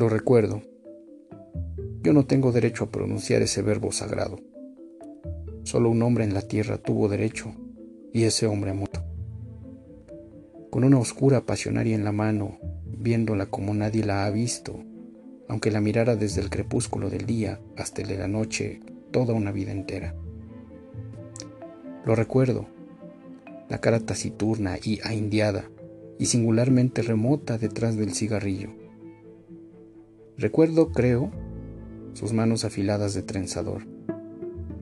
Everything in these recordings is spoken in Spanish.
Lo recuerdo. Yo no tengo derecho a pronunciar ese verbo sagrado. Solo un hombre en la tierra tuvo derecho y ese hombre muerto. Con una oscura pasionaria en la mano, viéndola como nadie la ha visto, aunque la mirara desde el crepúsculo del día hasta el de la noche toda una vida entera. Lo recuerdo, la cara taciturna y ahindiada y singularmente remota detrás del cigarrillo. Recuerdo, creo, sus manos afiladas de trenzador,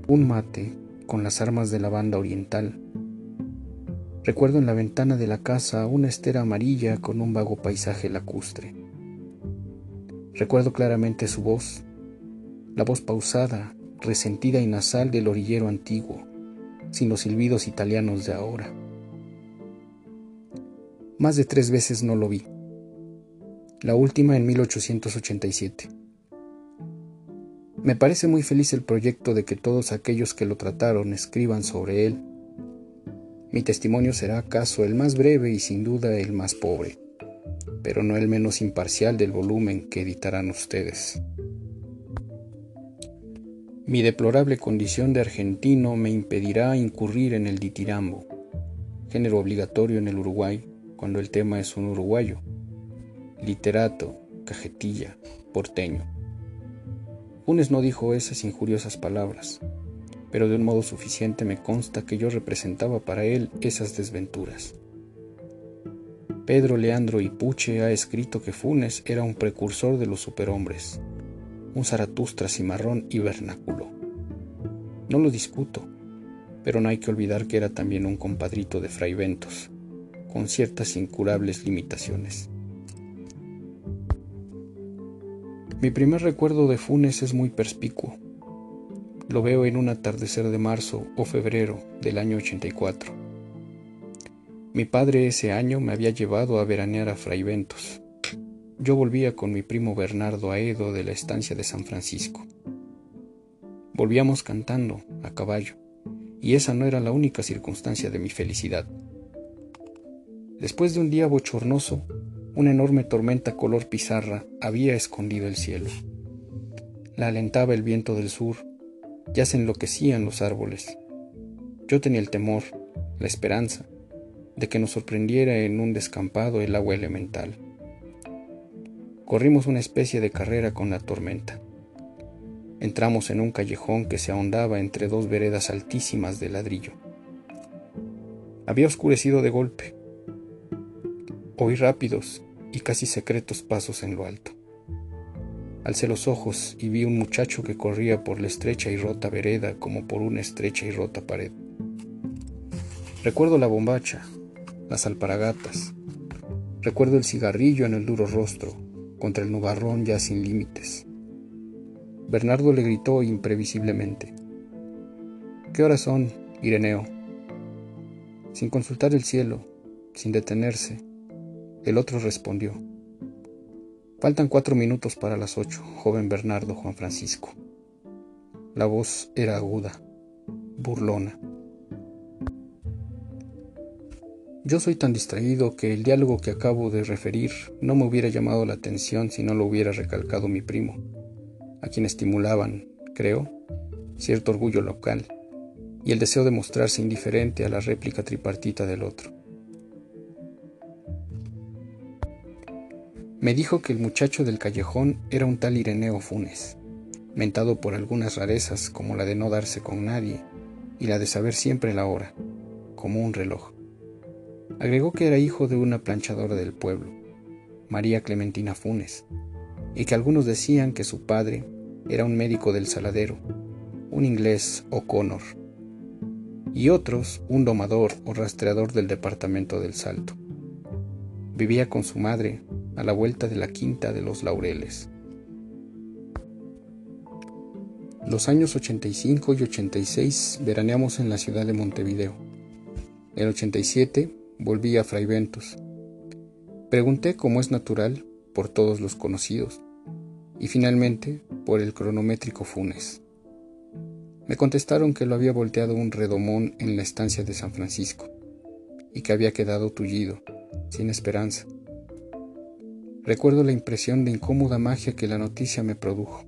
un mate con las armas de la banda oriental. Recuerdo en la ventana de la casa una estera amarilla con un vago paisaje lacustre. Recuerdo claramente su voz, la voz pausada, resentida y nasal del orillero antiguo, sin los silbidos italianos de ahora. Más de tres veces no lo vi, la última en 1887. Me parece muy feliz el proyecto de que todos aquellos que lo trataron escriban sobre él. Mi testimonio será acaso el más breve y sin duda el más pobre, pero no el menos imparcial del volumen que editarán ustedes. Mi deplorable condición de argentino me impedirá incurrir en el ditirambo, género obligatorio en el Uruguay cuando el tema es un uruguayo, literato, cajetilla, porteño. Funes no dijo esas injuriosas palabras, pero de un modo suficiente me consta que yo representaba para él esas desventuras. Pedro Leandro Ipuche ha escrito que Funes era un precursor de los superhombres, un Zaratustra cimarrón y vernáculo. No lo discuto, pero no hay que olvidar que era también un compadrito de Fray Ventos, con ciertas incurables limitaciones. Mi primer recuerdo de Funes es muy perspicuo. Lo veo en un atardecer de marzo o febrero del año 84. Mi padre ese año me había llevado a veranear a Fray Ventos yo volvía con mi primo Bernardo Aedo de la estancia de San Francisco. Volvíamos cantando, a caballo, y esa no era la única circunstancia de mi felicidad. Después de un día bochornoso, una enorme tormenta color pizarra había escondido el cielo. La alentaba el viento del sur, ya se enloquecían los árboles. Yo tenía el temor, la esperanza, de que nos sorprendiera en un descampado el agua elemental. Corrimos una especie de carrera con la tormenta. Entramos en un callejón que se ahondaba entre dos veredas altísimas de ladrillo. Había oscurecido de golpe. Oí rápidos y casi secretos pasos en lo alto. Alcé los ojos y vi un muchacho que corría por la estrecha y rota vereda como por una estrecha y rota pared. Recuerdo la bombacha, las alparagatas. Recuerdo el cigarrillo en el duro rostro, contra el nubarrón ya sin límites. Bernardo le gritó imprevisiblemente. ¿Qué horas son, Ireneo? Sin consultar el cielo, sin detenerse, el otro respondió. Faltan cuatro minutos para las ocho, joven Bernardo Juan Francisco. La voz era aguda, burlona. Yo soy tan distraído que el diálogo que acabo de referir no me hubiera llamado la atención si no lo hubiera recalcado mi primo, a quien estimulaban, creo, cierto orgullo local y el deseo de mostrarse indiferente a la réplica tripartita del otro. Me dijo que el muchacho del callejón era un tal Ireneo Funes, mentado por algunas rarezas como la de no darse con nadie y la de saber siempre la hora, como un reloj. Agregó que era hijo de una planchadora del pueblo, María Clementina Funes, y que algunos decían que su padre era un médico del saladero, un inglés O'Connor, y otros un domador o rastreador del departamento del Salto. Vivía con su madre a la vuelta de la quinta de los Laureles. Los años 85 y 86 veraneamos en la ciudad de Montevideo. En 87 volví a Fray Ventos. Pregunté, como es natural, por todos los conocidos y finalmente por el cronométrico Funes. Me contestaron que lo había volteado un redomón en la estancia de San Francisco y que había quedado tullido, sin esperanza. Recuerdo la impresión de incómoda magia que la noticia me produjo.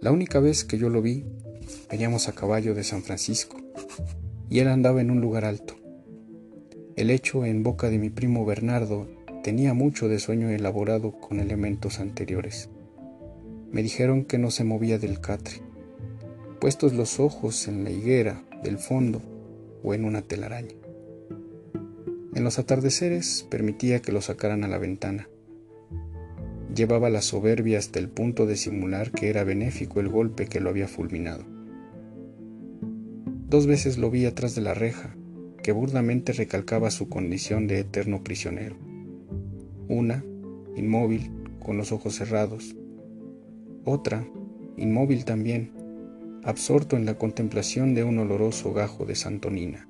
La única vez que yo lo vi, veníamos a caballo de San Francisco, y él andaba en un lugar alto. El hecho en boca de mi primo Bernardo tenía mucho de sueño elaborado con elementos anteriores. Me dijeron que no se movía del catre, puestos los ojos en la higuera del fondo o en una telaraña. En los atardeceres permitía que lo sacaran a la ventana. Llevaba la soberbia hasta el punto de simular que era benéfico el golpe que lo había fulminado. Dos veces lo vi atrás de la reja, que burdamente recalcaba su condición de eterno prisionero. Una, inmóvil, con los ojos cerrados. Otra, inmóvil también, absorto en la contemplación de un oloroso gajo de santonina.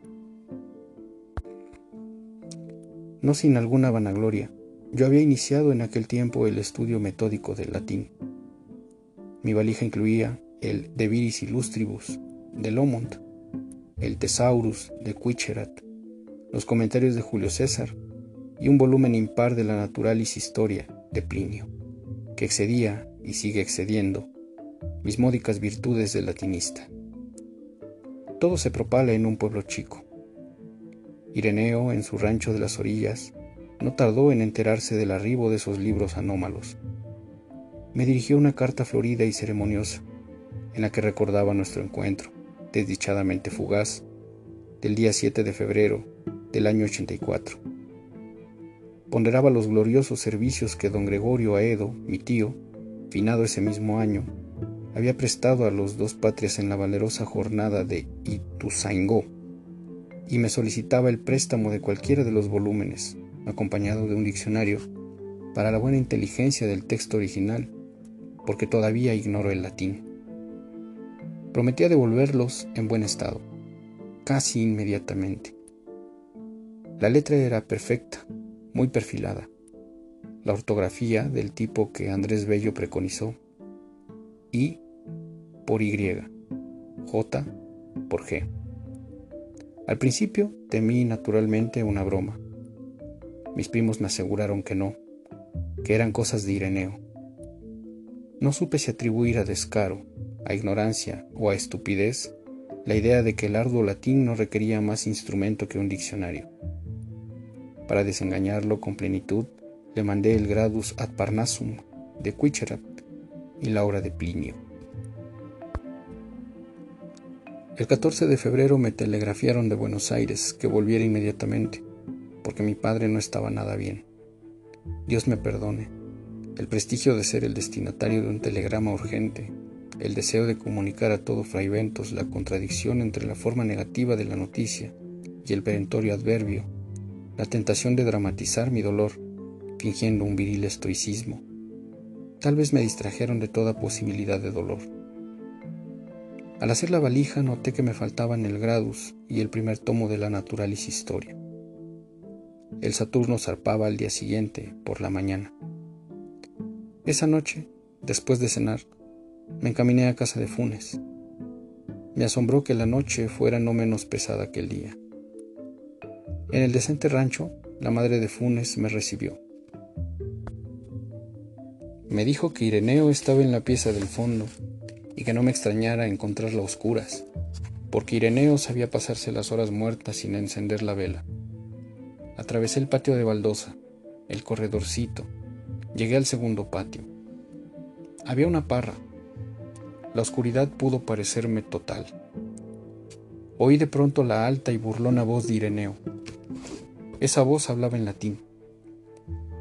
No sin alguna vanagloria, yo había iniciado en aquel tiempo el estudio metódico del latín. Mi valija incluía el De Viris Illustribus de Lomont, el Thesaurus de Quicherat, los comentarios de Julio César y un volumen impar de la Naturalis Historia de Plinio, que excedía y sigue excediendo mis módicas virtudes de latinista. Todo se propala en un pueblo chico. Ireneo, en su rancho de las orillas, no tardó en enterarse del arribo de esos libros anómalos. Me dirigió una carta florida y ceremoniosa, en la que recordaba nuestro encuentro, desdichadamente fugaz, del día 7 de febrero del año 84 ponderaba los gloriosos servicios que don Gregorio Aedo, mi tío, finado ese mismo año, había prestado a los dos patrias en la valerosa jornada de Ituzaingó, y me solicitaba el préstamo de cualquiera de los volúmenes, acompañado de un diccionario, para la buena inteligencia del texto original, porque todavía ignoro el latín. Prometía devolverlos en buen estado, casi inmediatamente. La letra era perfecta, muy perfilada. La ortografía del tipo que Andrés Bello preconizó. I por Y. J por G. Al principio temí naturalmente una broma. Mis primos me aseguraron que no, que eran cosas de Ireneo. No supe si atribuir a descaro, a ignorancia o a estupidez la idea de que el arduo latín no requería más instrumento que un diccionario. Para desengañarlo con plenitud, le mandé el Gradus ad Parnassum de Quicherat y la obra de Plinio. El 14 de febrero me telegrafiaron de Buenos Aires que volviera inmediatamente, porque mi padre no estaba nada bien. Dios me perdone. El prestigio de ser el destinatario de un telegrama urgente, el deseo de comunicar a todo Fraiventos la contradicción entre la forma negativa de la noticia y el perentorio adverbio la tentación de dramatizar mi dolor, fingiendo un viril estoicismo. Tal vez me distrajeron de toda posibilidad de dolor. Al hacer la valija noté que me faltaban el Gradus y el primer tomo de la Naturalis Historia. El Saturno zarpaba al día siguiente, por la mañana. Esa noche, después de cenar, me encaminé a casa de Funes. Me asombró que la noche fuera no menos pesada que el día. En el decente rancho, la madre de Funes me recibió. Me dijo que Ireneo estaba en la pieza del fondo y que no me extrañara encontrarla a oscuras, porque Ireneo sabía pasarse las horas muertas sin encender la vela. Atravesé el patio de baldosa, el corredorcito, llegué al segundo patio. Había una parra. La oscuridad pudo parecerme total. Oí de pronto la alta y burlona voz de Ireneo. Esa voz hablaba en latín.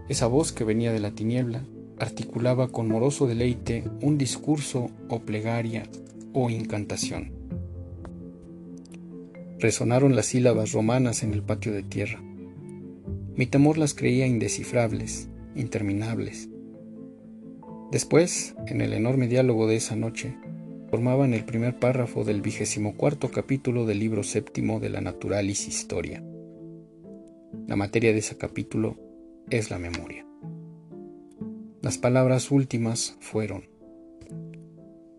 Esa voz que venía de la tiniebla articulaba con moroso deleite un discurso o plegaria o incantación. Resonaron las sílabas romanas en el patio de tierra. Mi temor las creía indescifrables, interminables. Después, en el enorme diálogo de esa noche, formaban el primer párrafo del vigésimo cuarto capítulo del libro séptimo de la Naturalis Historia. La materia de ese capítulo es la memoria. Las palabras últimas fueron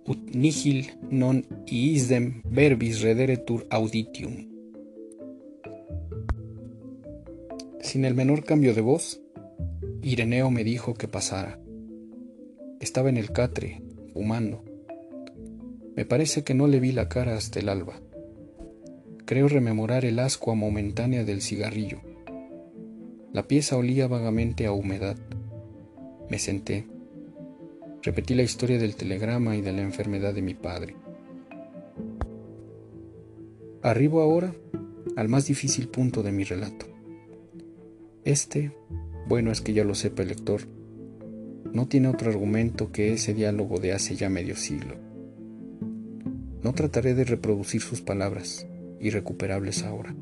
Ut nihil non iisdem verbis rederetur auditium. Sin el menor cambio de voz, Ireneo me dijo que pasara. Estaba en el catre, fumando. Me parece que no le vi la cara hasta el alba. Creo rememorar el ascua momentánea del cigarrillo. La pieza olía vagamente a humedad. Me senté. Repetí la historia del telegrama y de la enfermedad de mi padre. Arribo ahora al más difícil punto de mi relato. Este, bueno es que ya lo sepa el lector, no tiene otro argumento que ese diálogo de hace ya medio siglo. No trataré de reproducir sus palabras, irrecuperables ahora.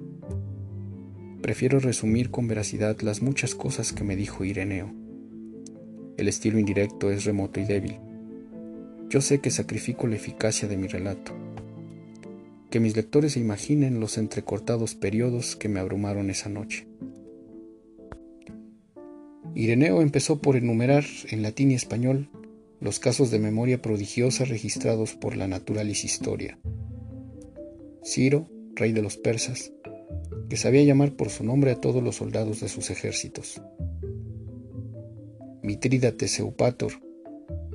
Prefiero resumir con veracidad las muchas cosas que me dijo Ireneo. El estilo indirecto es remoto y débil. Yo sé que sacrifico la eficacia de mi relato que mis lectores se imaginen los entrecortados periodos que me abrumaron esa noche. Ireneo empezó por enumerar en latín y español los casos de memoria prodigiosa registrados por la Naturalis Historia. Ciro, rey de los persas, que sabía llamar por su nombre a todos los soldados de sus ejércitos. Mitrídates Eupator,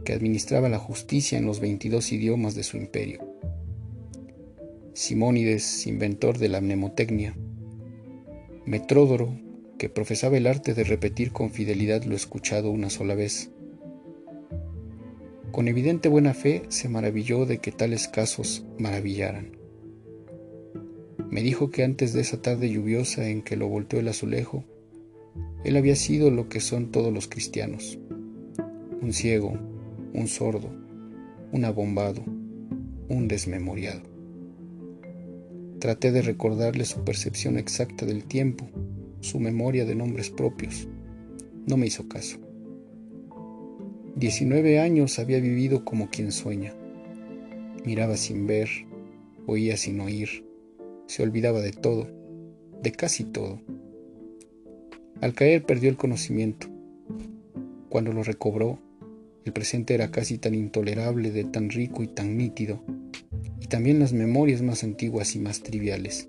que administraba la justicia en los 22 idiomas de su imperio. Simónides, inventor de la mnemotecnia, Metródoro, que profesaba el arte de repetir con fidelidad lo escuchado una sola vez. Con evidente buena fe se maravilló de que tales casos maravillaran. Me dijo que antes de esa tarde lluviosa en que lo volteó el azulejo, él había sido lo que son todos los cristianos, un ciego, un sordo, un abombado, un desmemoriado. Traté de recordarle su percepción exacta del tiempo, su memoria de nombres propios. No me hizo caso. Diecinueve años había vivido como quien sueña. Miraba sin ver, oía sin oír, se olvidaba de todo, de casi todo. Al caer perdió el conocimiento. Cuando lo recobró, el presente era casi tan intolerable de tan rico y tan nítido también las memorias más antiguas y más triviales.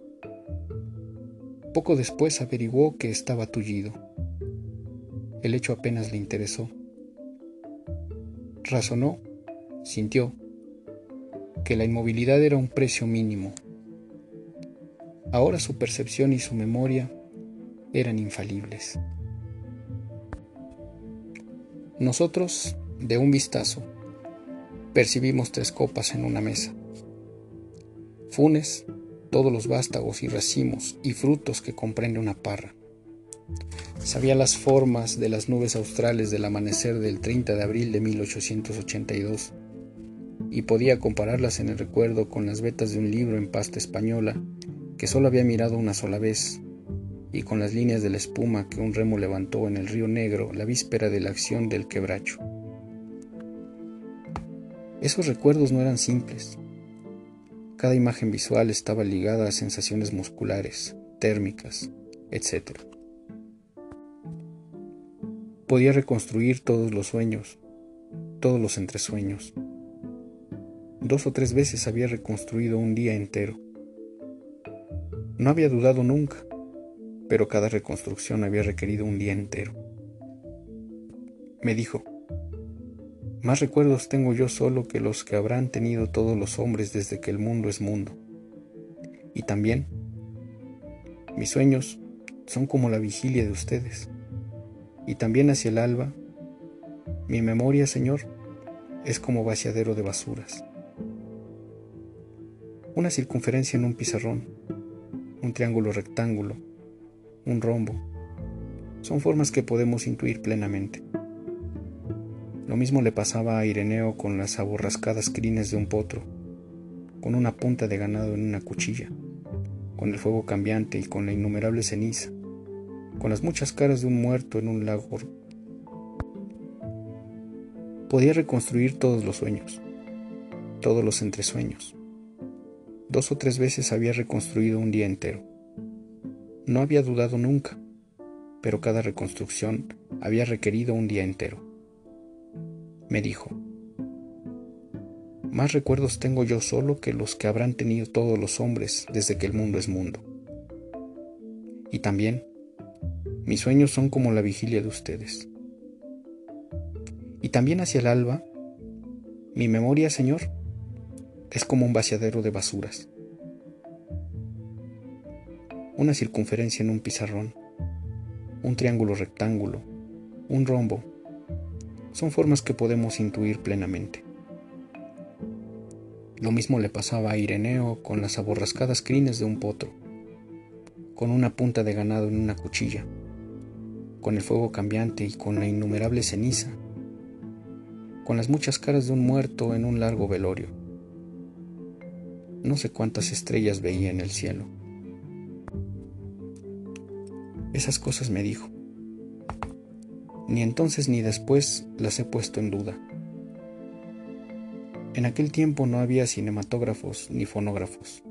Poco después averiguó que estaba tullido. El hecho apenas le interesó. Razonó, sintió, que la inmovilidad era un precio mínimo. Ahora su percepción y su memoria eran infalibles. Nosotros, de un vistazo, percibimos tres copas en una mesa funes, todos los vástagos y racimos y frutos que comprende una parra. Sabía las formas de las nubes australes del amanecer del 30 de abril de 1882 y podía compararlas en el recuerdo con las vetas de un libro en pasta española que solo había mirado una sola vez y con las líneas de la espuma que un remo levantó en el río Negro la víspera de la acción del quebracho. Esos recuerdos no eran simples, cada imagen visual estaba ligada a sensaciones musculares, térmicas, etc. Podía reconstruir todos los sueños, todos los entresueños. Dos o tres veces había reconstruido un día entero. No había dudado nunca, pero cada reconstrucción había requerido un día entero. Me dijo, más recuerdos tengo yo solo que los que habrán tenido todos los hombres desde que el mundo es mundo. Y también, mis sueños son como la vigilia de ustedes. Y también hacia el alba, mi memoria, Señor, es como vaciadero de basuras. Una circunferencia en un pizarrón, un triángulo rectángulo, un rombo, son formas que podemos intuir plenamente. Lo mismo le pasaba a Ireneo con las aborrascadas crines de un potro, con una punta de ganado en una cuchilla, con el fuego cambiante y con la innumerable ceniza, con las muchas caras de un muerto en un lago. Podía reconstruir todos los sueños, todos los entresueños. Dos o tres veces había reconstruido un día entero. No había dudado nunca, pero cada reconstrucción había requerido un día entero me dijo, más recuerdos tengo yo solo que los que habrán tenido todos los hombres desde que el mundo es mundo. Y también, mis sueños son como la vigilia de ustedes. Y también hacia el alba, mi memoria, Señor, es como un vaciadero de basuras. Una circunferencia en un pizarrón, un triángulo rectángulo, un rombo, son formas que podemos intuir plenamente. Lo mismo le pasaba a Ireneo con las aborrascadas crines de un potro, con una punta de ganado en una cuchilla, con el fuego cambiante y con la innumerable ceniza, con las muchas caras de un muerto en un largo velorio. No sé cuántas estrellas veía en el cielo. Esas cosas me dijo. Ni entonces ni después las he puesto en duda. En aquel tiempo no había cinematógrafos ni fonógrafos.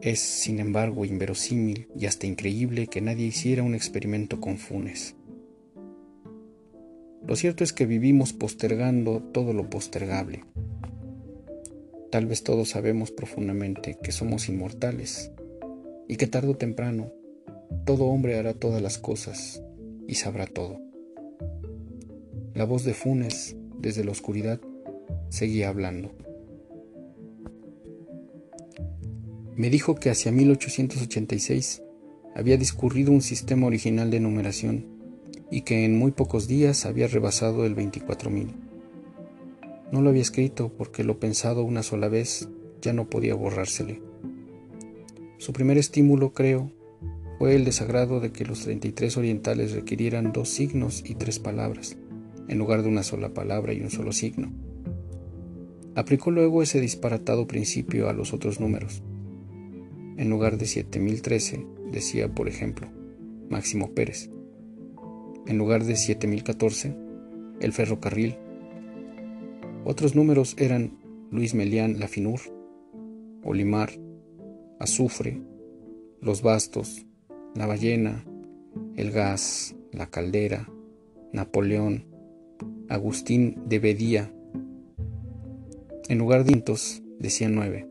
Es, sin embargo, inverosímil y hasta increíble que nadie hiciera un experimento con Funes. Lo cierto es que vivimos postergando todo lo postergable. Tal vez todos sabemos profundamente que somos inmortales y que tarde o temprano todo hombre hará todas las cosas y sabrá todo. La voz de Funes, desde la oscuridad, seguía hablando. Me dijo que hacia 1886 había discurrido un sistema original de numeración y que en muy pocos días había rebasado el 24.000. No lo había escrito porque lo pensado una sola vez ya no podía borrársele. Su primer estímulo, creo, fue el desagrado de que los 33 orientales requirieran dos signos y tres palabras, en lugar de una sola palabra y un solo signo. Aplicó luego ese disparatado principio a los otros números. En lugar de 7013, decía, por ejemplo, Máximo Pérez. En lugar de 7014, el ferrocarril otros números eran Luis Melián Lafinur, Olimar, Azufre, Los Bastos, La Ballena, El Gas, La Caldera, Napoleón, Agustín de Bedía. En lugar de intos decían nueve.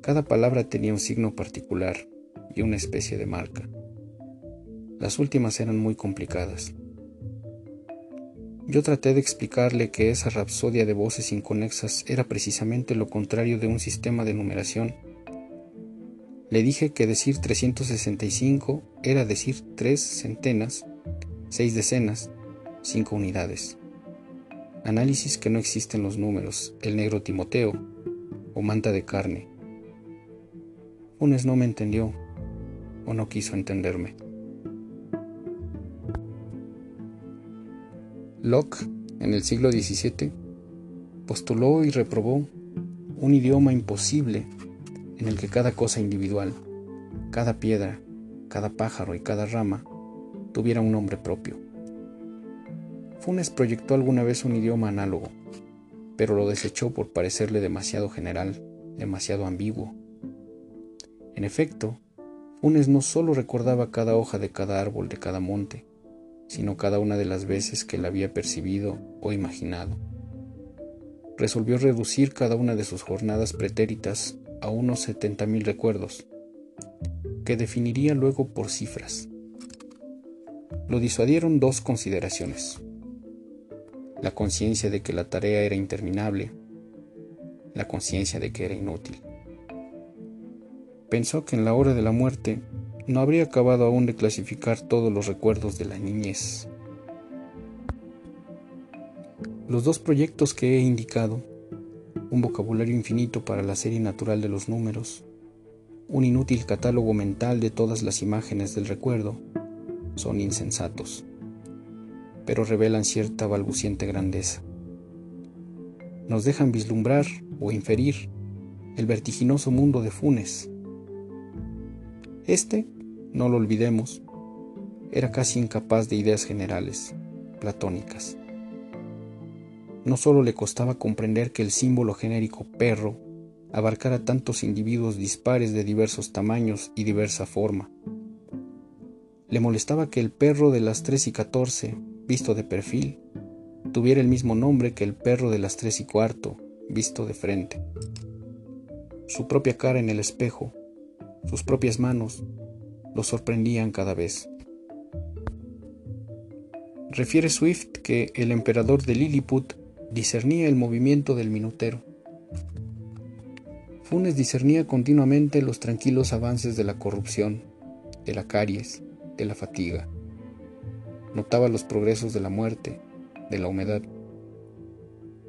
Cada palabra tenía un signo particular y una especie de marca. Las últimas eran muy complicadas. Yo traté de explicarle que esa rapsodia de voces inconexas era precisamente lo contrario de un sistema de numeración. Le dije que decir 365 era decir tres centenas, seis decenas, cinco unidades. Análisis que no existen los números, el negro Timoteo o manta de carne. Funes no me entendió o no quiso entenderme. Locke, en el siglo XVII, postuló y reprobó un idioma imposible en el que cada cosa individual, cada piedra, cada pájaro y cada rama tuviera un nombre propio. Funes proyectó alguna vez un idioma análogo, pero lo desechó por parecerle demasiado general, demasiado ambiguo. En efecto, Funes no solo recordaba cada hoja de cada árbol de cada monte, sino cada una de las veces que la había percibido o imaginado. Resolvió reducir cada una de sus jornadas pretéritas a unos setenta mil recuerdos, que definiría luego por cifras. Lo disuadieron dos consideraciones. La conciencia de que la tarea era interminable, la conciencia de que era inútil. Pensó que en la hora de la muerte no habría acabado aún de clasificar todos los recuerdos de la niñez. Los dos proyectos que he indicado, un vocabulario infinito para la serie natural de los números, un inútil catálogo mental de todas las imágenes del recuerdo, son insensatos, pero revelan cierta balbuciente grandeza. Nos dejan vislumbrar o inferir el vertiginoso mundo de Funes, este, no lo olvidemos, era casi incapaz de ideas generales, platónicas. No solo le costaba comprender que el símbolo genérico perro abarcara tantos individuos dispares de diversos tamaños y diversa forma. Le molestaba que el perro de las 3 y 14, visto de perfil, tuviera el mismo nombre que el perro de las 3 y cuarto, visto de frente. Su propia cara en el espejo sus propias manos lo sorprendían cada vez. Refiere Swift que el emperador de Lilliput discernía el movimiento del minutero. Funes discernía continuamente los tranquilos avances de la corrupción, de la caries, de la fatiga. Notaba los progresos de la muerte, de la humedad.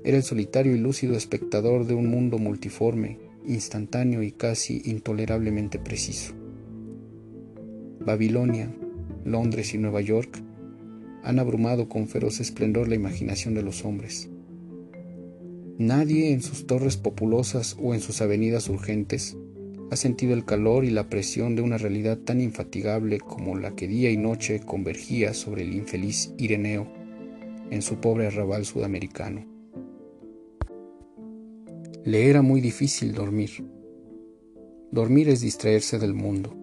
Era el solitario y lúcido espectador de un mundo multiforme, instantáneo y casi intolerablemente preciso. Babilonia, Londres y Nueva York han abrumado con feroz esplendor la imaginación de los hombres. Nadie en sus torres populosas o en sus avenidas urgentes ha sentido el calor y la presión de una realidad tan infatigable como la que día y noche convergía sobre el infeliz Ireneo en su pobre arrabal sudamericano. Le era muy difícil dormir. Dormir es distraerse del mundo.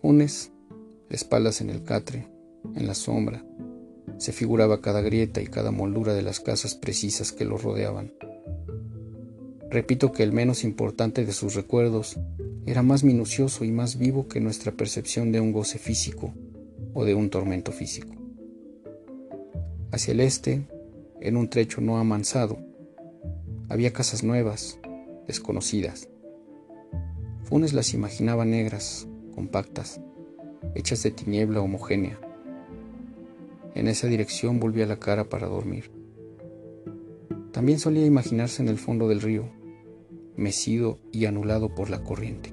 Funes, espaldas en el catre, en la sombra, se figuraba cada grieta y cada moldura de las casas precisas que lo rodeaban. Repito que el menos importante de sus recuerdos era más minucioso y más vivo que nuestra percepción de un goce físico o de un tormento físico. Hacia el este, en un trecho no amansado, había casas nuevas, desconocidas. Funes las imaginaba negras, compactas, hechas de tiniebla homogénea. En esa dirección volvía la cara para dormir. También solía imaginarse en el fondo del río, mecido y anulado por la corriente.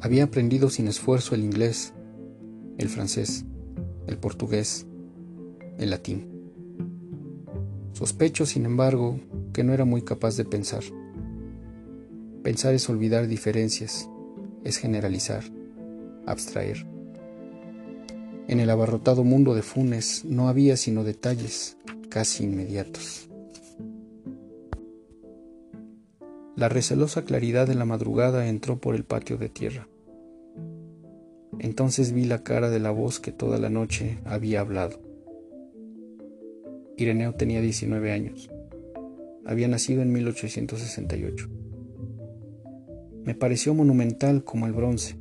Había aprendido sin esfuerzo el inglés, el francés, el portugués, el latín. Sospecho, sin embargo, que no era muy capaz de pensar. Pensar es olvidar diferencias, es generalizar, abstraer. En el abarrotado mundo de Funes no había sino detalles casi inmediatos. La recelosa claridad de la madrugada entró por el patio de tierra. Entonces vi la cara de la voz que toda la noche había hablado. Ireneo tenía 19 años. Había nacido en 1868. Me pareció monumental como el bronce,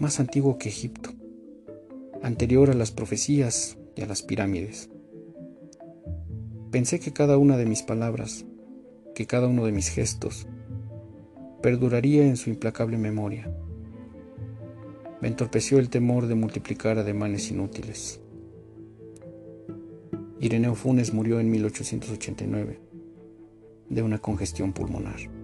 más antiguo que Egipto, anterior a las profecías y a las pirámides. Pensé que cada una de mis palabras, que cada uno de mis gestos, perduraría en su implacable memoria. Me entorpeció el temor de multiplicar ademanes inútiles. Ireneo Funes murió en 1889 de una congestión pulmonar.